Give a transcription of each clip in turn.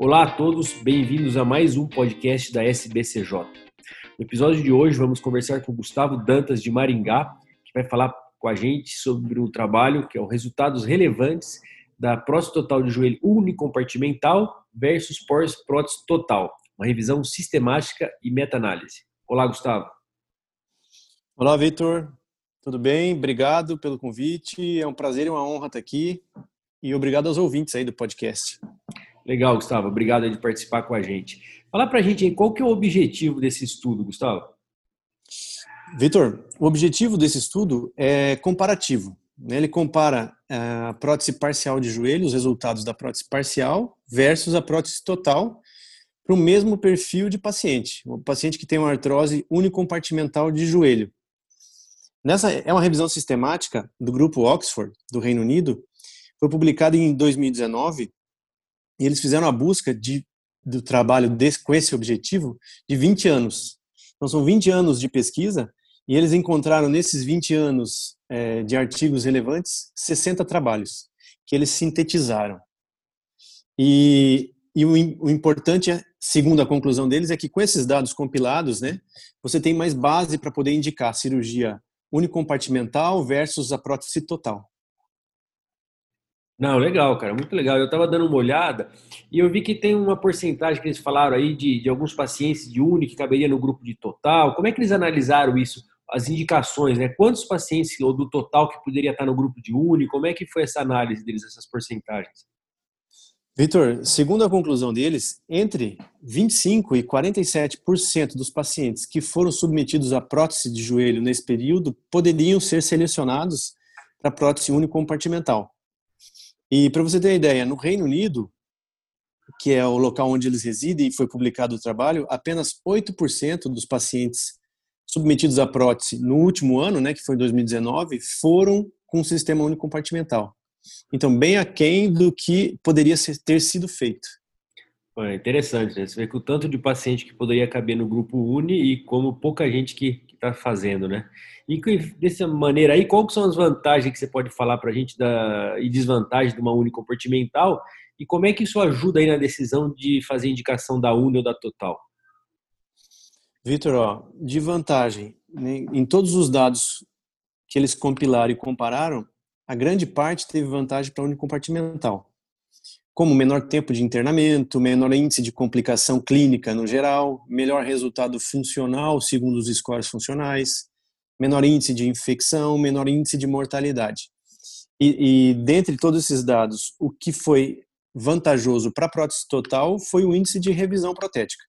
Olá a todos, bem-vindos a mais um podcast da SBCJ. No episódio de hoje vamos conversar com Gustavo Dantas de Maringá, que vai falar com a gente sobre o trabalho que é o resultados relevantes da prótese total de joelho unicompartimental versus prótese total, uma revisão sistemática e meta-análise. Olá, Gustavo. Olá, Vitor. Tudo bem? Obrigado pelo convite. É um prazer e uma honra estar aqui. E obrigado aos ouvintes aí do podcast. Legal, Gustavo. Obrigado de participar com a gente. Fala pra gente aí, qual que é o objetivo desse estudo, Gustavo? Vitor, o objetivo desse estudo é comparativo. Né? Ele compara eh, a prótese parcial de joelho, os resultados da prótese parcial, versus a prótese total, para o mesmo perfil de paciente. O paciente que tem uma artrose unicompartimental de joelho. Nessa é uma revisão sistemática do grupo Oxford, do Reino Unido, foi publicada em 2019 e eles fizeram a busca de, do trabalho desse, com esse objetivo de 20 anos. Então, são 20 anos de pesquisa e eles encontraram nesses 20 anos é, de artigos relevantes 60 trabalhos que eles sintetizaram. E, e o, o, importante, é, segundo a conclusão deles, é que com esses dados compilados, né, você tem mais base para poder indicar cirurgia unicompartimental versus a prótese total. Não, legal, cara, muito legal. Eu estava dando uma olhada e eu vi que tem uma porcentagem que eles falaram aí de, de alguns pacientes de uni que caberia no grupo de total. Como é que eles analisaram isso? As indicações, né? Quantos pacientes ou do total que poderia estar no grupo de uni? Como é que foi essa análise deles, essas porcentagens? Vitor, segundo a conclusão deles, entre 25 e 47% dos pacientes que foram submetidos à prótese de joelho nesse período poderiam ser selecionados para prótese unicompartimental. E para você ter uma ideia, no Reino Unido, que é o local onde eles residem e foi publicado o trabalho, apenas 8% dos pacientes submetidos à prótese no último ano, né, que foi 2019, foram com sistema unicompartimental. Então, bem aquém do que poderia ter sido feito. É interessante, né? Você vê que o tanto de paciente que poderia caber no grupo Uni e como pouca gente que está fazendo, né? E dessa maneira aí, quais são as vantagens que você pode falar para a gente da, e desvantagens de uma Uni compartimental e como é que isso ajuda aí na decisão de fazer indicação da Uni ou da Total? Vitor, de vantagem, né, em todos os dados que eles compilaram e compararam, a grande parte teve vantagem para a unicompartimental como menor tempo de internamento, menor índice de complicação clínica no geral, melhor resultado funcional segundo os scores funcionais, menor índice de infecção, menor índice de mortalidade. E, e dentre todos esses dados, o que foi vantajoso para a prótese total foi o índice de revisão protética.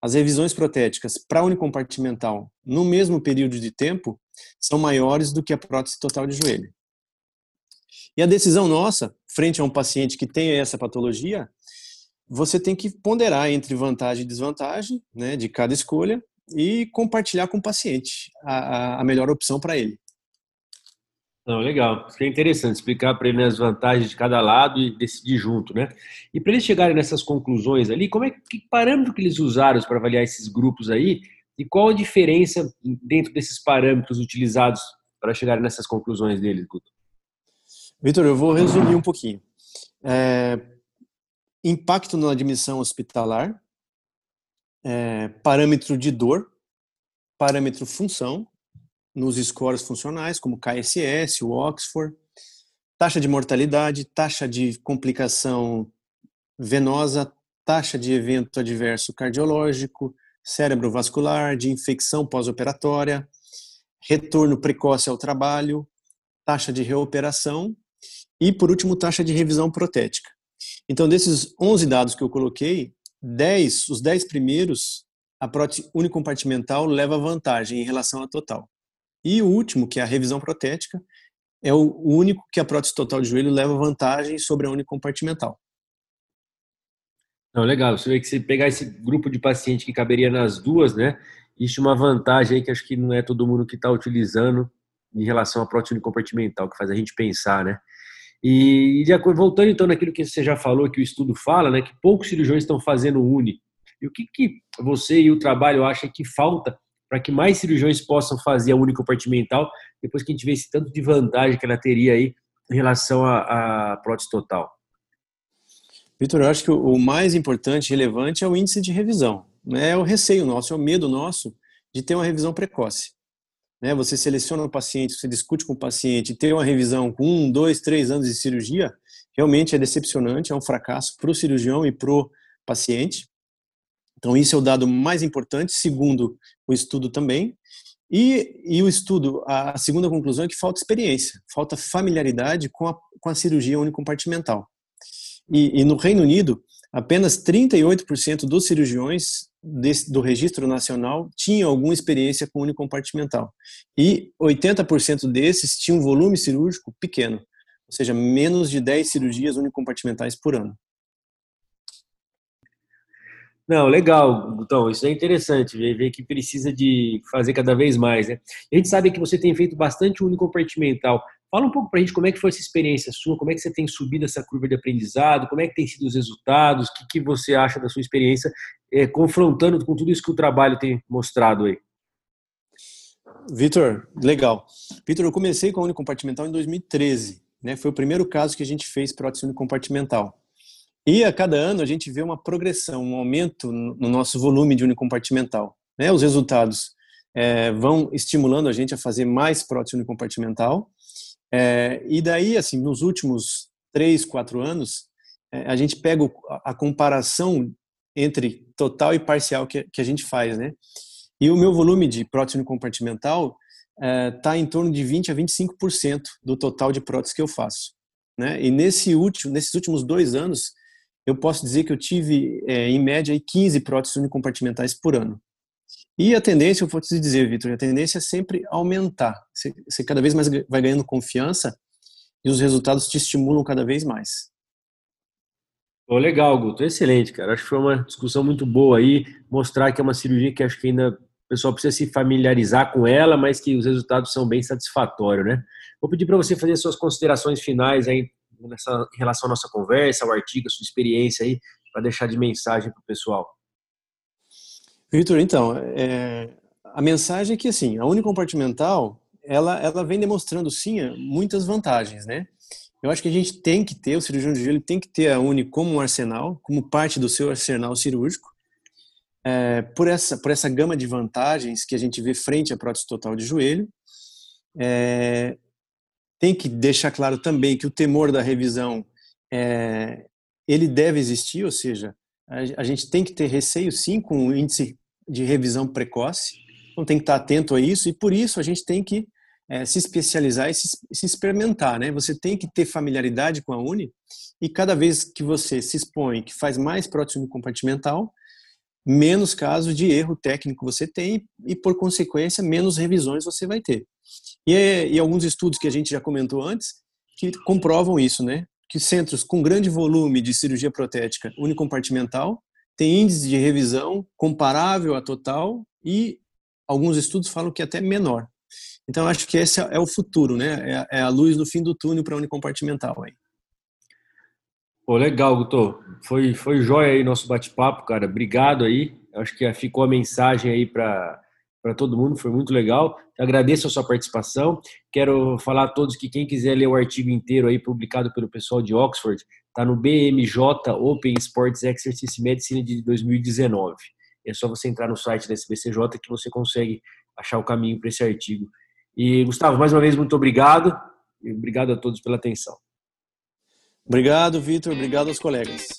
As revisões protéticas para unicompartimental no mesmo período de tempo são maiores do que a prótese total de joelho. E a decisão nossa, frente a um paciente que tem essa patologia, você tem que ponderar entre vantagem e desvantagem né, de cada escolha e compartilhar com o paciente a, a melhor opção para ele. Não, legal. É interessante, explicar para ele as vantagens de cada lado e decidir junto, né? E para eles chegarem nessas conclusões ali, como é que parâmetro que eles usaram para avaliar esses grupos aí e qual a diferença dentro desses parâmetros utilizados para chegarem nessas conclusões deles, Guto? Vitor, eu vou resumir um pouquinho. É, impacto na admissão hospitalar, é, parâmetro de dor, parâmetro função, nos scores funcionais, como KSS, o Oxford, taxa de mortalidade, taxa de complicação venosa, taxa de evento adverso cardiológico, cerebrovascular, de infecção pós-operatória, retorno precoce ao trabalho, taxa de reoperação e, por último, taxa de revisão protética. Então, desses 11 dados que eu coloquei, 10, os 10 primeiros, a prótese unicompartimental leva vantagem em relação à total. E o último, que é a revisão protética, é o único que a prótese total de joelho leva vantagem sobre a unicompartimental. Não, legal. Você vê que se pegar esse grupo de pacientes que caberia nas duas, né? Existe uma vantagem aí que acho que não é todo mundo que está utilizando em relação à prótese unicompartimental, que faz a gente pensar, né? E acordo, voltando então naquilo que você já falou, que o estudo fala, né, que poucos cirurgiões estão fazendo uni. E o que, que você e o trabalho acham que falta para que mais cirurgiões possam fazer a unicompartimental, depois que a gente vê esse tanto de vantagem que ela teria aí em relação à, à prótese total? Vitor, eu acho que o mais importante, relevante, é o índice de revisão. Né? É o receio nosso, é o medo nosso de ter uma revisão precoce. Né? Você seleciona um paciente, você discute com o paciente, ter uma revisão com um, dois, três anos de cirurgia, realmente é decepcionante, é um fracasso para o cirurgião e para o paciente. Então, isso é o dado mais importante, segundo o estudo também. E, e o estudo, a segunda conclusão é que falta experiência, falta familiaridade com a, com a cirurgia unicompartimental. E, e no Reino Unido, apenas 38% dos cirurgiões desse, do registro nacional tinham alguma experiência com unicompartimental. E 80% desses tinham um volume cirúrgico pequeno, ou seja, menos de 10 cirurgias unicompartimentais por ano. Não, legal, Gutão, isso é interessante, ver que precisa de fazer cada vez mais, né? A gente sabe que você tem feito bastante unicompartimental. Fala um pouco para a gente como é que foi essa experiência sua, como é que você tem subido essa curva de aprendizado, como é que tem sido os resultados, o que, que você acha da sua experiência, é, confrontando com tudo isso que o trabalho tem mostrado aí. Vitor, legal. Vitor, eu comecei com a unicompartimental em 2013, né? Foi o primeiro caso que a gente fez prótese unicompartimental. E a cada ano a gente vê uma progressão, um aumento no nosso volume de unicompartimental. Né? Os resultados é, vão estimulando a gente a fazer mais prótese unicompartimental. É, e daí, assim, nos últimos três, quatro anos, é, a gente pega a, comparação entre total e parcial que, que, a gente faz, né? E o meu volume de prótese unicompartimental está em torno de 20 a 25% do total de prótese que eu faço. Né? E nesse último, nesses últimos dois anos, eu posso dizer que eu tive, é, em média, 15 próteses unicompartimentais por ano. E a tendência, eu vou te dizer, Vitor, a tendência é sempre aumentar. Você, cada vez mais vai ganhando confiança e os resultados te estimulam cada vez mais. Legal, Guto. Excelente, cara. Acho que foi uma discussão muito boa aí. Mostrar que é uma cirurgia que acho que ainda o pessoal precisa se familiarizar com ela, mas que os resultados são bem satisfatórios, né? Vou pedir para você fazer suas considerações finais aí nessa, em relação à nossa conversa, ao artigo, a sua experiência aí, para deixar de mensagem para o pessoal? Vitor, então, é, a mensagem é que, assim, a unicompartimental, ela, ela vem demonstrando, sim, muitas vantagens, né? Eu acho que a gente tem que ter, o cirurgião de joelho tem que ter a Uni como um arsenal, como parte do seu arsenal cirúrgico, é, por, essa, por essa gama de vantagens que a gente vê frente à prótese total de joelho. É, tem que deixar claro também que o temor da revisão é, ele deve existir, ou seja, a, a gente tem que ter receio sim com o índice de revisão precoce, então tem que estar atento a isso e por isso a gente tem que é, se especializar e se, se, experimentar, né? Você tem que ter familiaridade com a Uni e cada vez que você se expõe, que faz mais prótese compartimental, menos casos de erro técnico você tem e, por consequência, menos revisões você vai ter. E, é, e alguns estudos que a gente já comentou antes que comprovam isso, né? Que centros com grande volume de cirurgia protética unicompartimental têm índice de revisão comparável à total e alguns estudos falam que até menor. Então, acho que esse é o futuro, né? É a luz no fim do túnel para unicompartimental aí. Pô, legal, Guto. Foi, foi jóia aí nosso bate-papo, cara. Obrigado aí. Acho que ficou a mensagem aí para todo mundo, foi muito legal. Agradeço a sua participação. Quero falar a todos que quem quiser ler o artigo inteiro aí publicado pelo pessoal de Oxford, está no BMJ Open Sports Exercise Medicine de 2019. É só você entrar no site da SBCJ que você consegue achar o caminho para esse artigo. E Gustavo, mais uma vez muito obrigado e obrigado a todos pela atenção. Obrigado, Vitor. Obrigado aos colegas.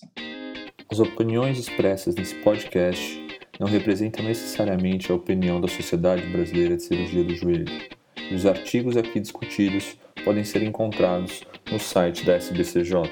As opiniões expressas nesse podcast não representam necessariamente a opinião da Sociedade Brasileira de Cirurgia do Joelho. Os artigos aqui discutidos podem ser encontrados no site da SBCJ.